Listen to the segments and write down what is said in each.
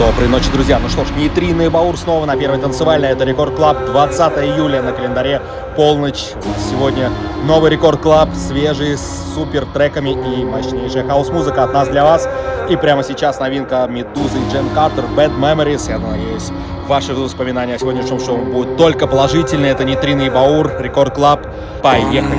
Доброй ночи, друзья. Ну что ж, Нейтрино и Баур снова на первой танцевальной. Это Рекорд Клаб. 20 июля на календаре. Полночь. Сегодня новый Рекорд Клаб. Свежий, с супер треками и мощнейшая хаос-музыка от нас для вас. И прямо сейчас новинка Медузы и Джем Картер Bad Memories. Я надеюсь, ваши воспоминания о сегодняшнем шоу будут только положительные. Это Нейтрино и Баур, Рекорд Клаб. Поехали!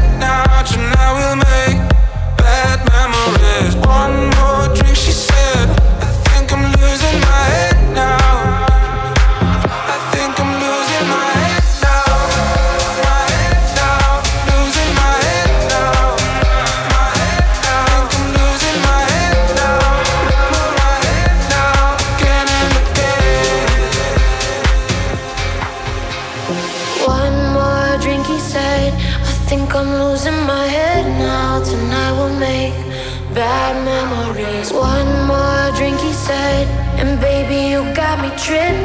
now. Tonight we'll make bad memories. One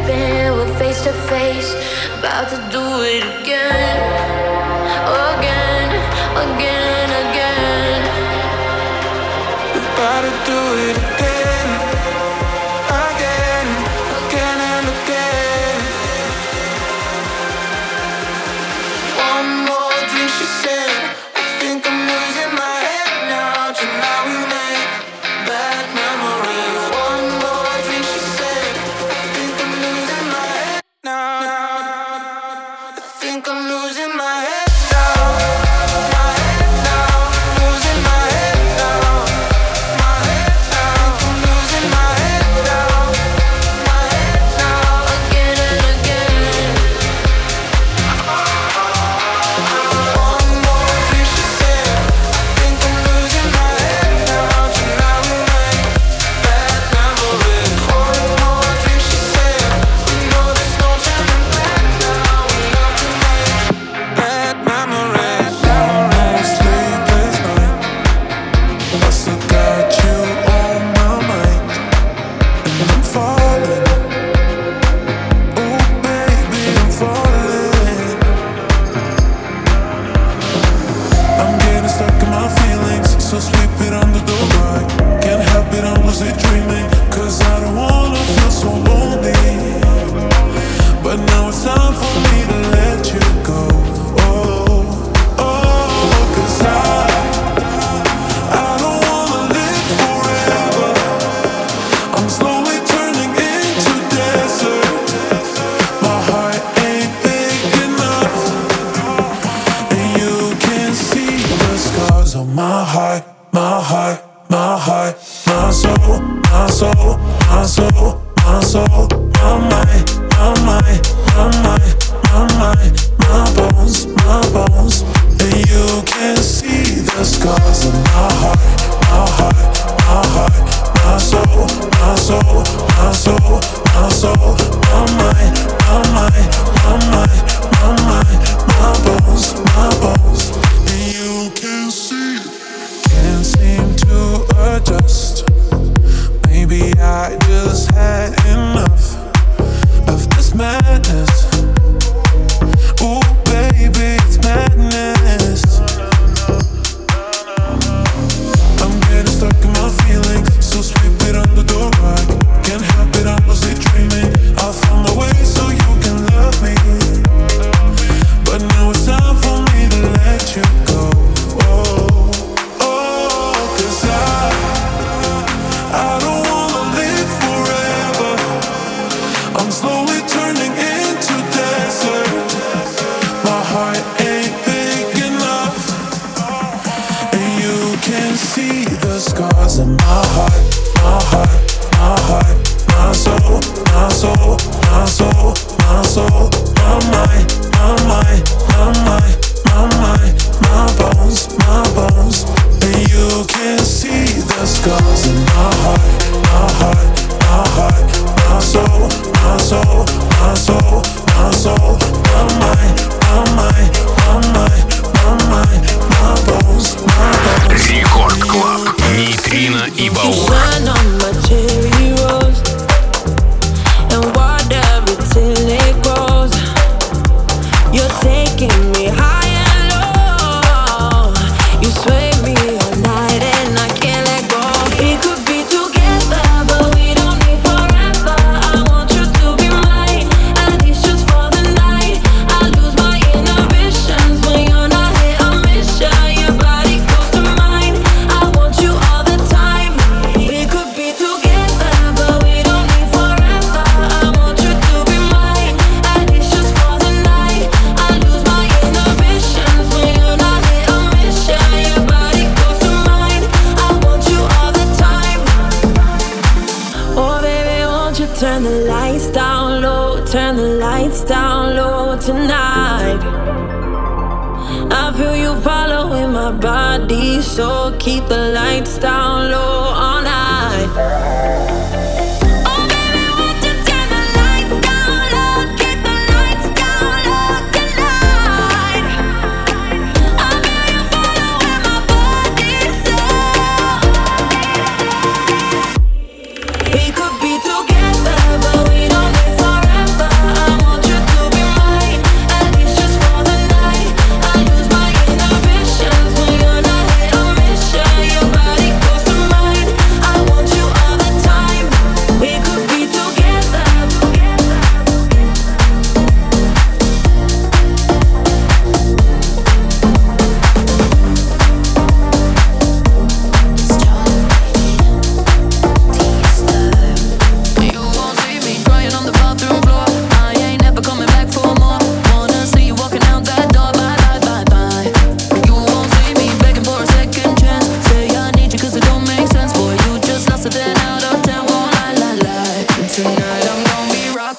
We're face to face, about to do it again. Again, again, again. About to do it again, soul, my soul,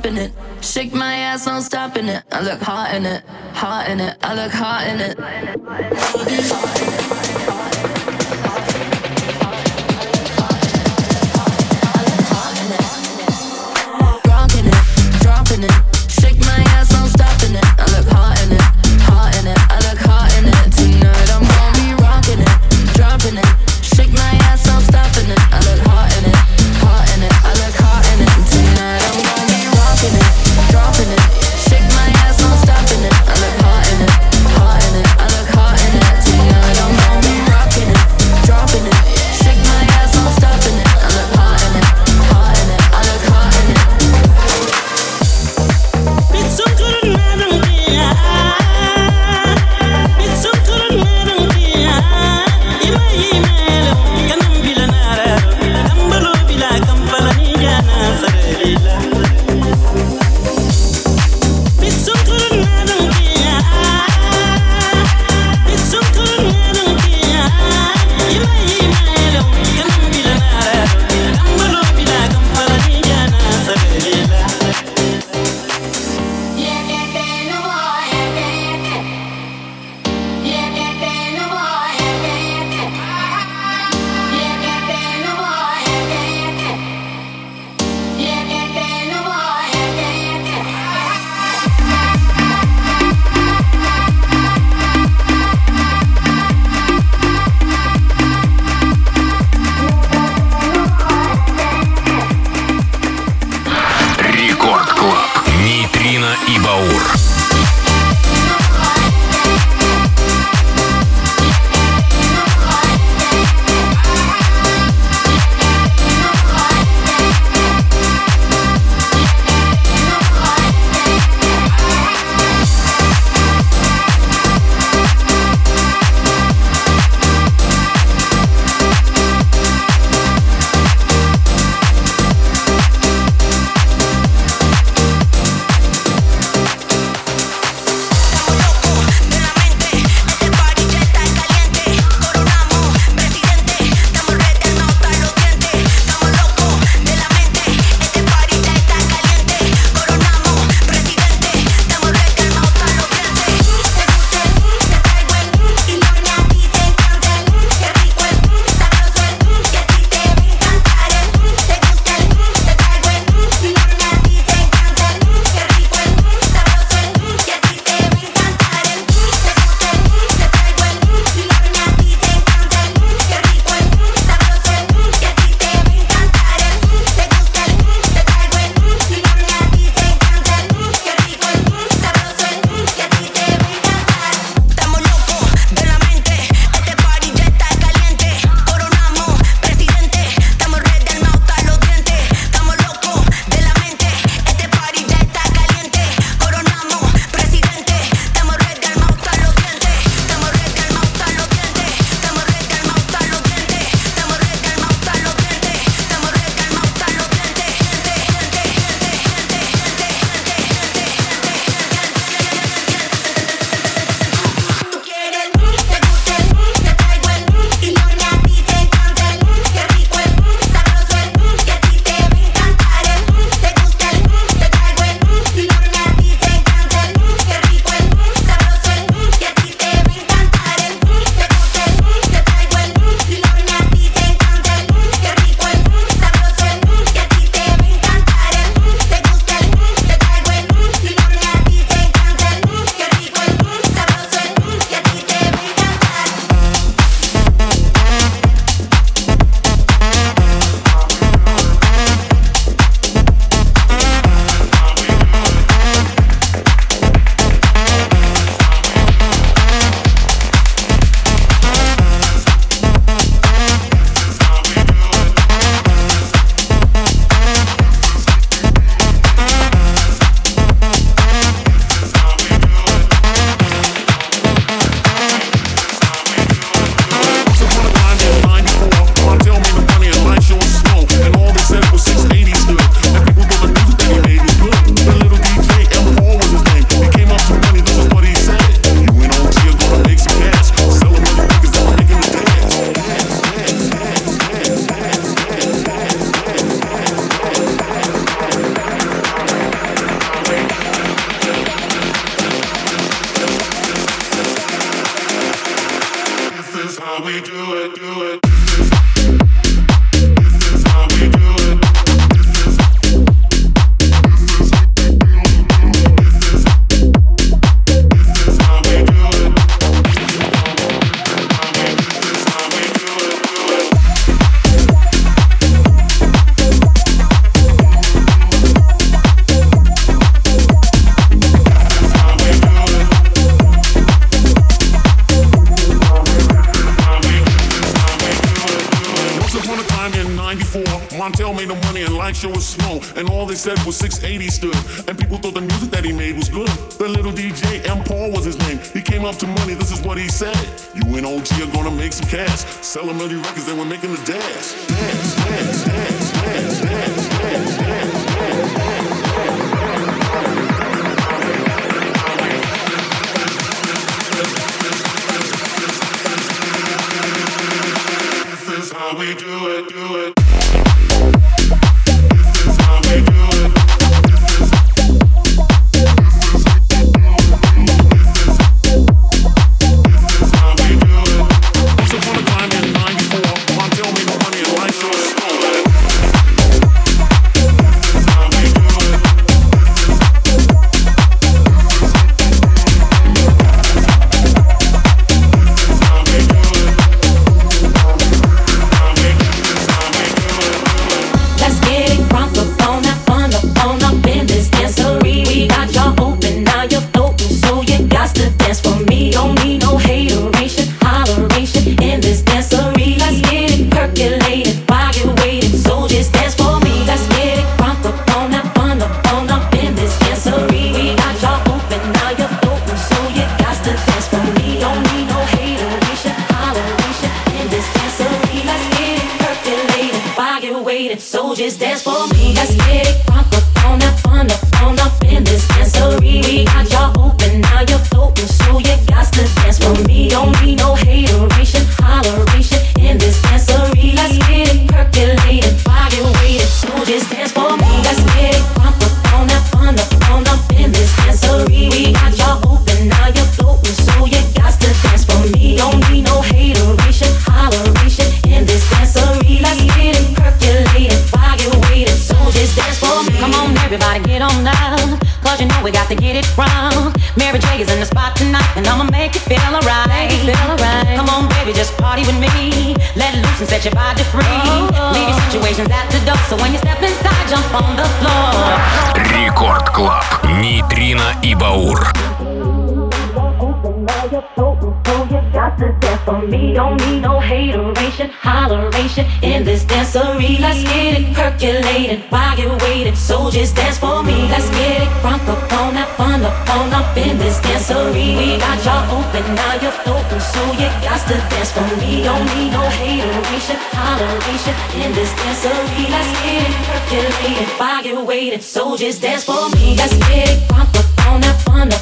dropping it. Shake my ass, no stopping it. I look hot in it, hot in it. I look hot in it. Hot in it, hot in it, hot in it. Soldiers dance for me. Let's get it crunk up on that fun up on up in this dancery. We got y'all open, now you're floating, so yeah, gas to dance for me. Don't need no hateration. Holeration in this dancer. Let's get killed me. If I get away, soldiers dance for me. Let's get front up on the funeral.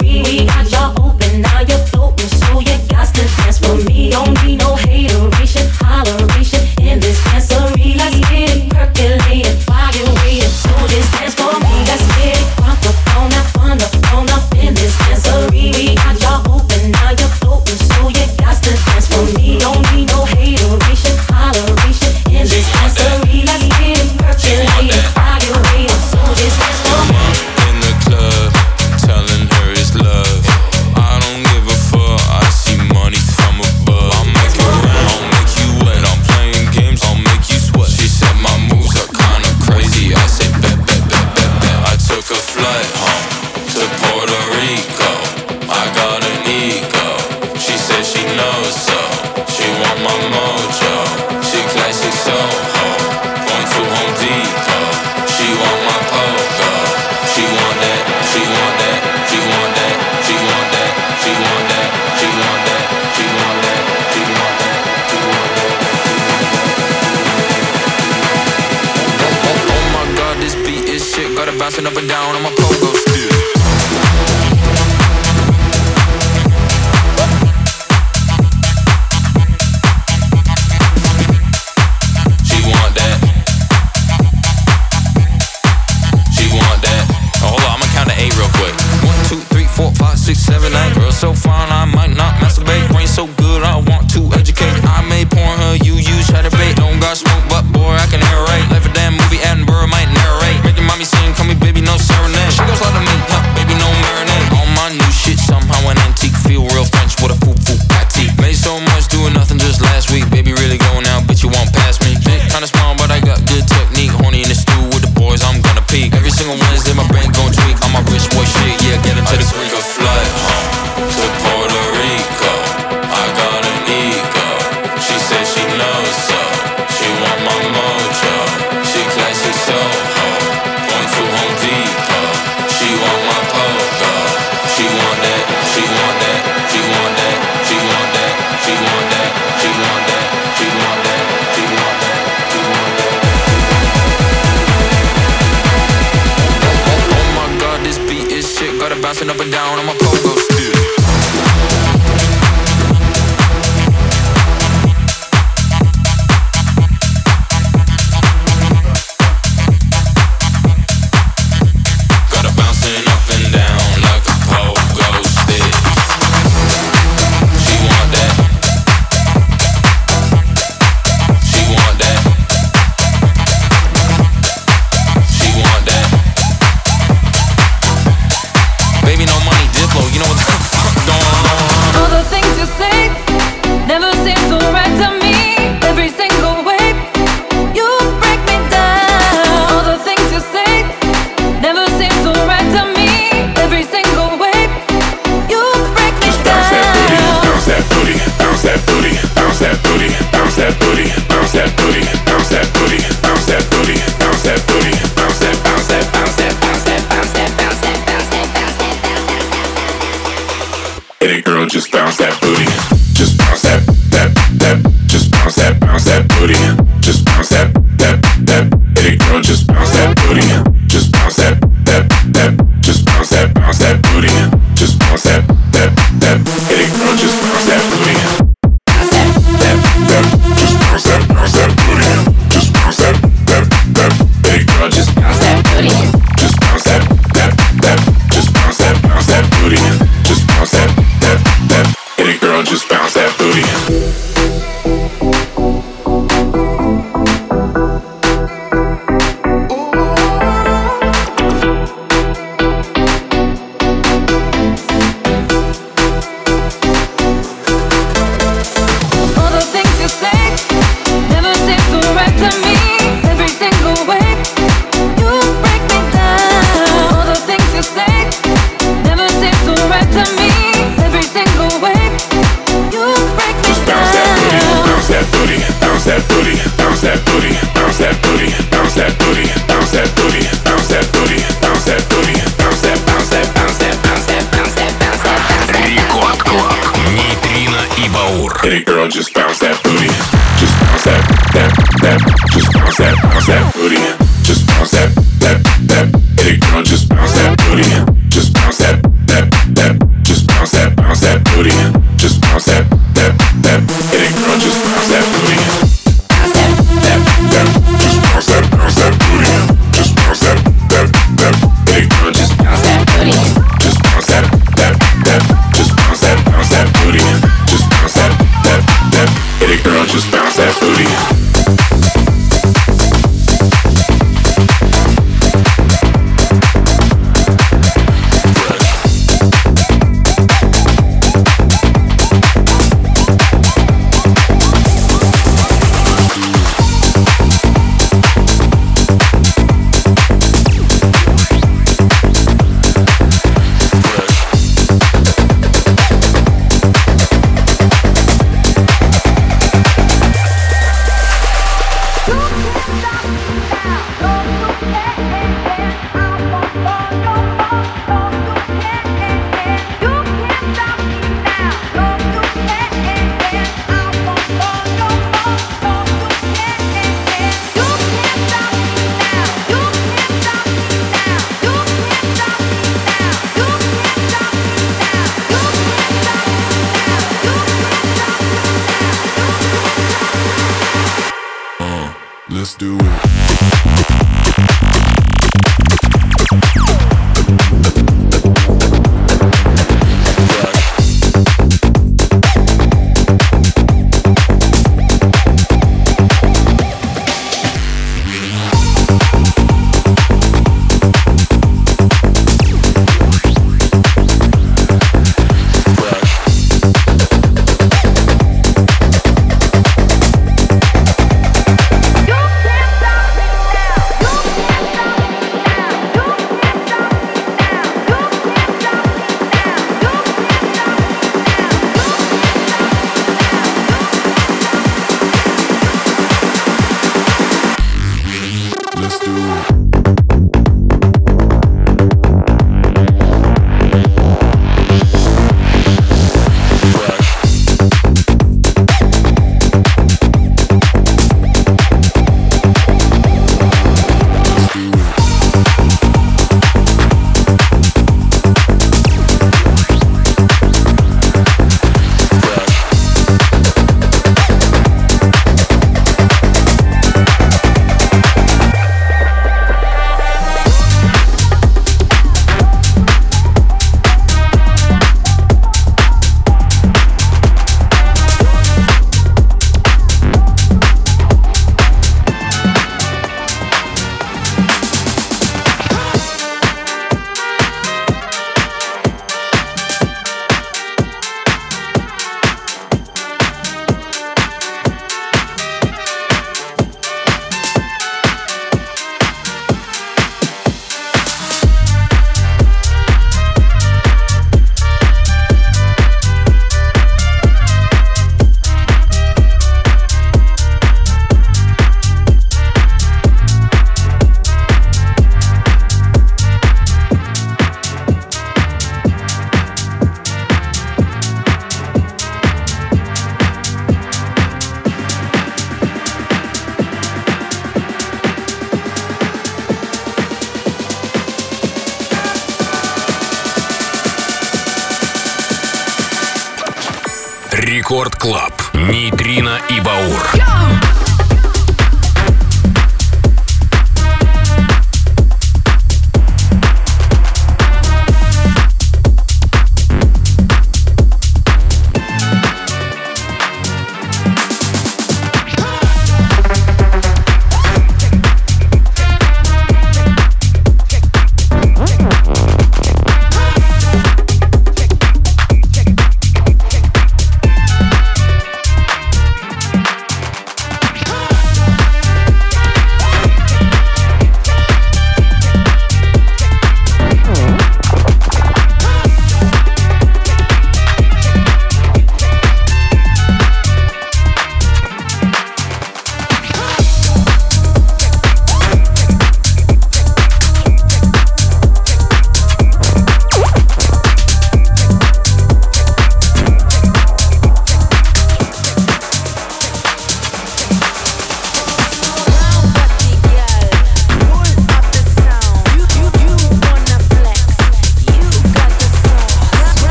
We got your open now, ya floating, so you got to dance for me. Don't need no hateration,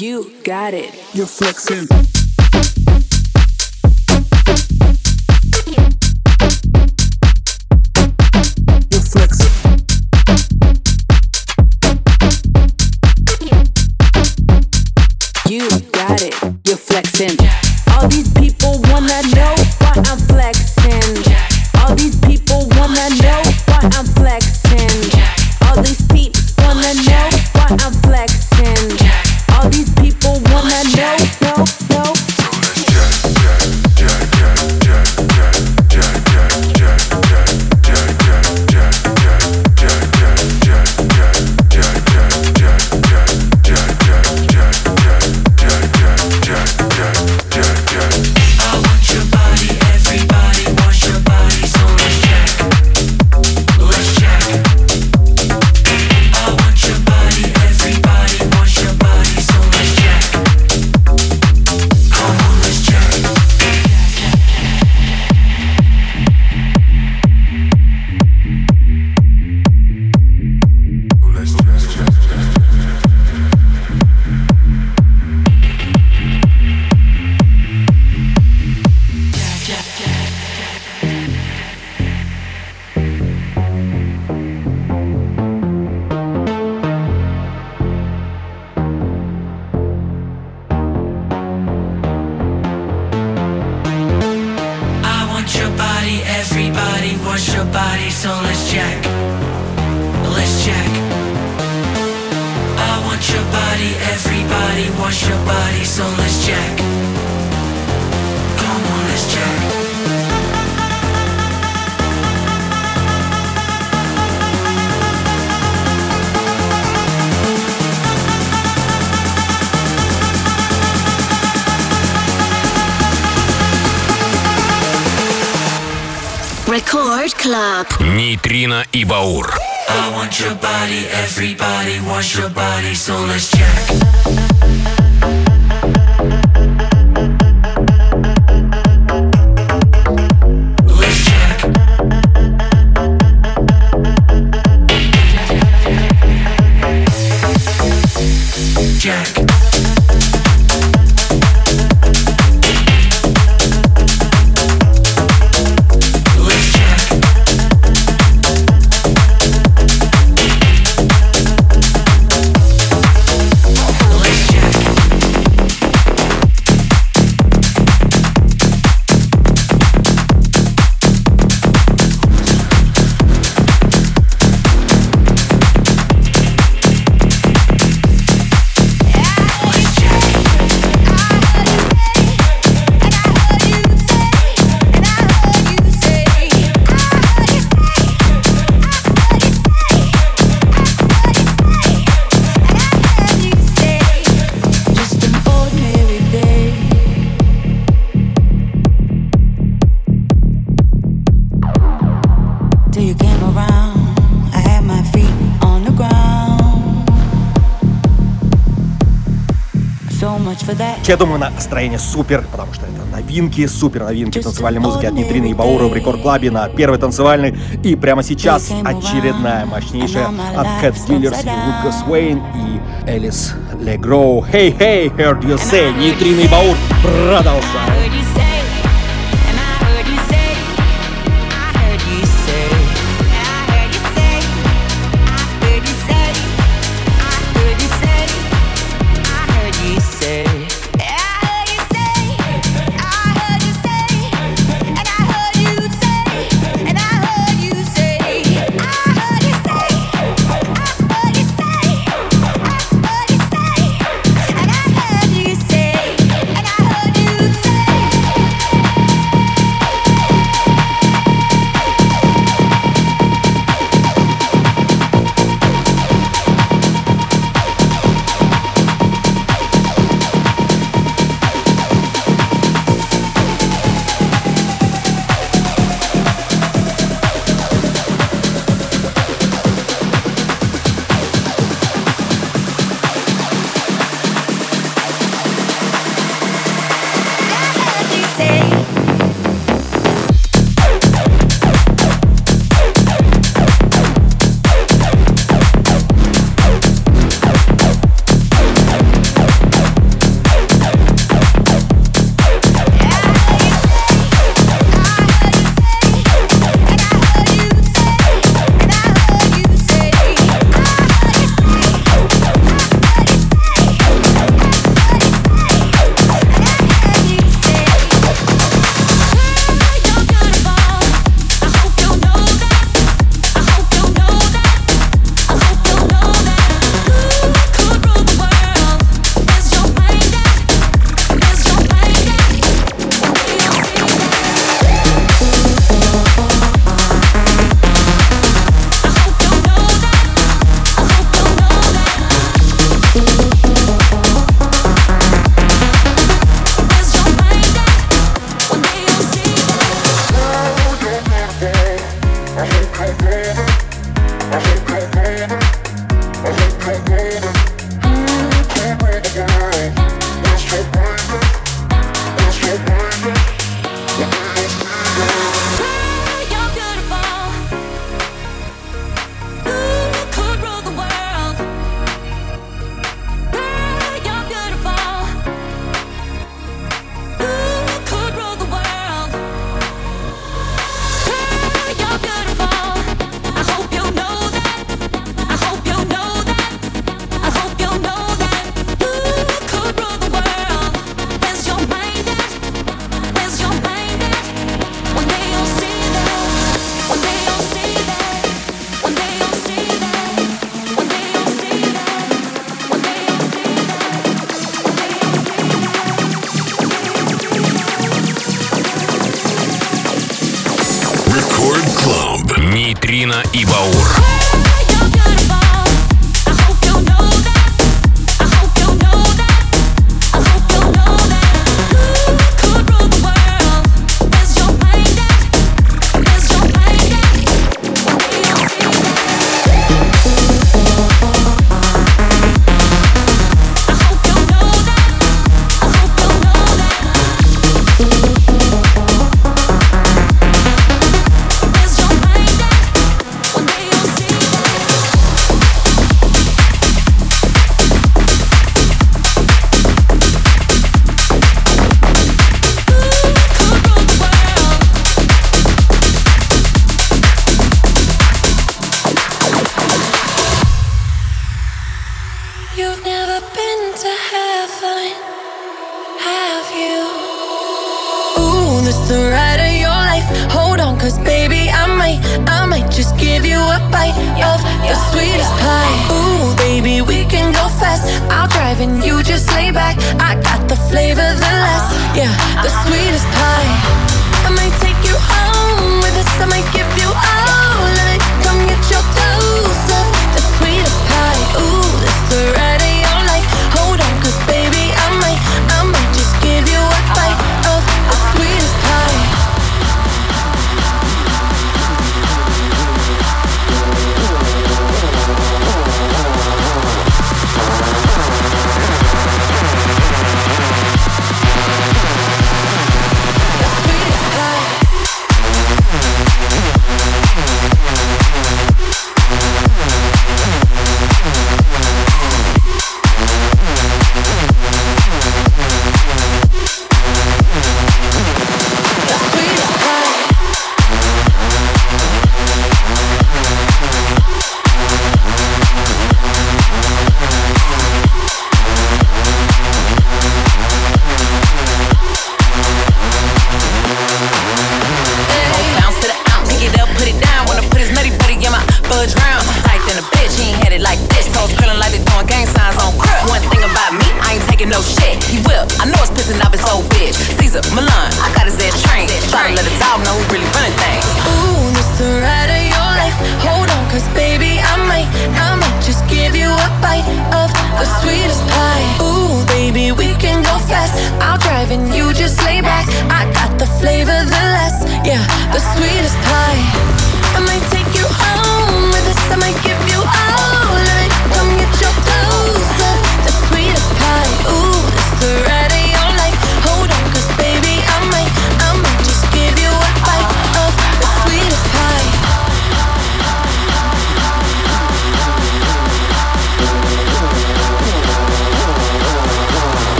You got it. You're flexing. Нейтрино и Баур. I want your body, everybody wants your body, so let's check. Я думаю, настроение супер, потому что это новинки, супер новинки танцевальной музыки от Нитрины и Баура в Рекорд Клабе на первой танцевальной. И прямо сейчас очередная мощнейшая от Cat Killers и Лукас Уэйн и Элис Легроу. Hey, hey, heard you say, Нитрина и Баур продолжаем.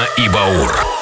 Нейтрино и Баур.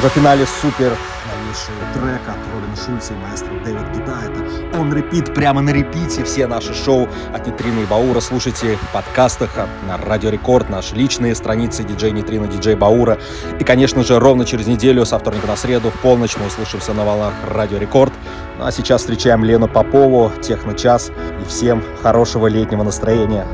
фотофинале супер новейшего трека от Робин Шульца и маэстро Дэвид Гита. Это он репит, прямо на репите все наши шоу от Нитрины и Баура. Слушайте в подкастах а, на Радио Рекорд, наши личные страницы диджей Нитрина, диджей Баура. И, конечно же, ровно через неделю, со вторника на среду, в полночь мы услышимся на волнах Радио Рекорд. Ну, а сейчас встречаем Лену Попову, Техночас и всем хорошего летнего настроения.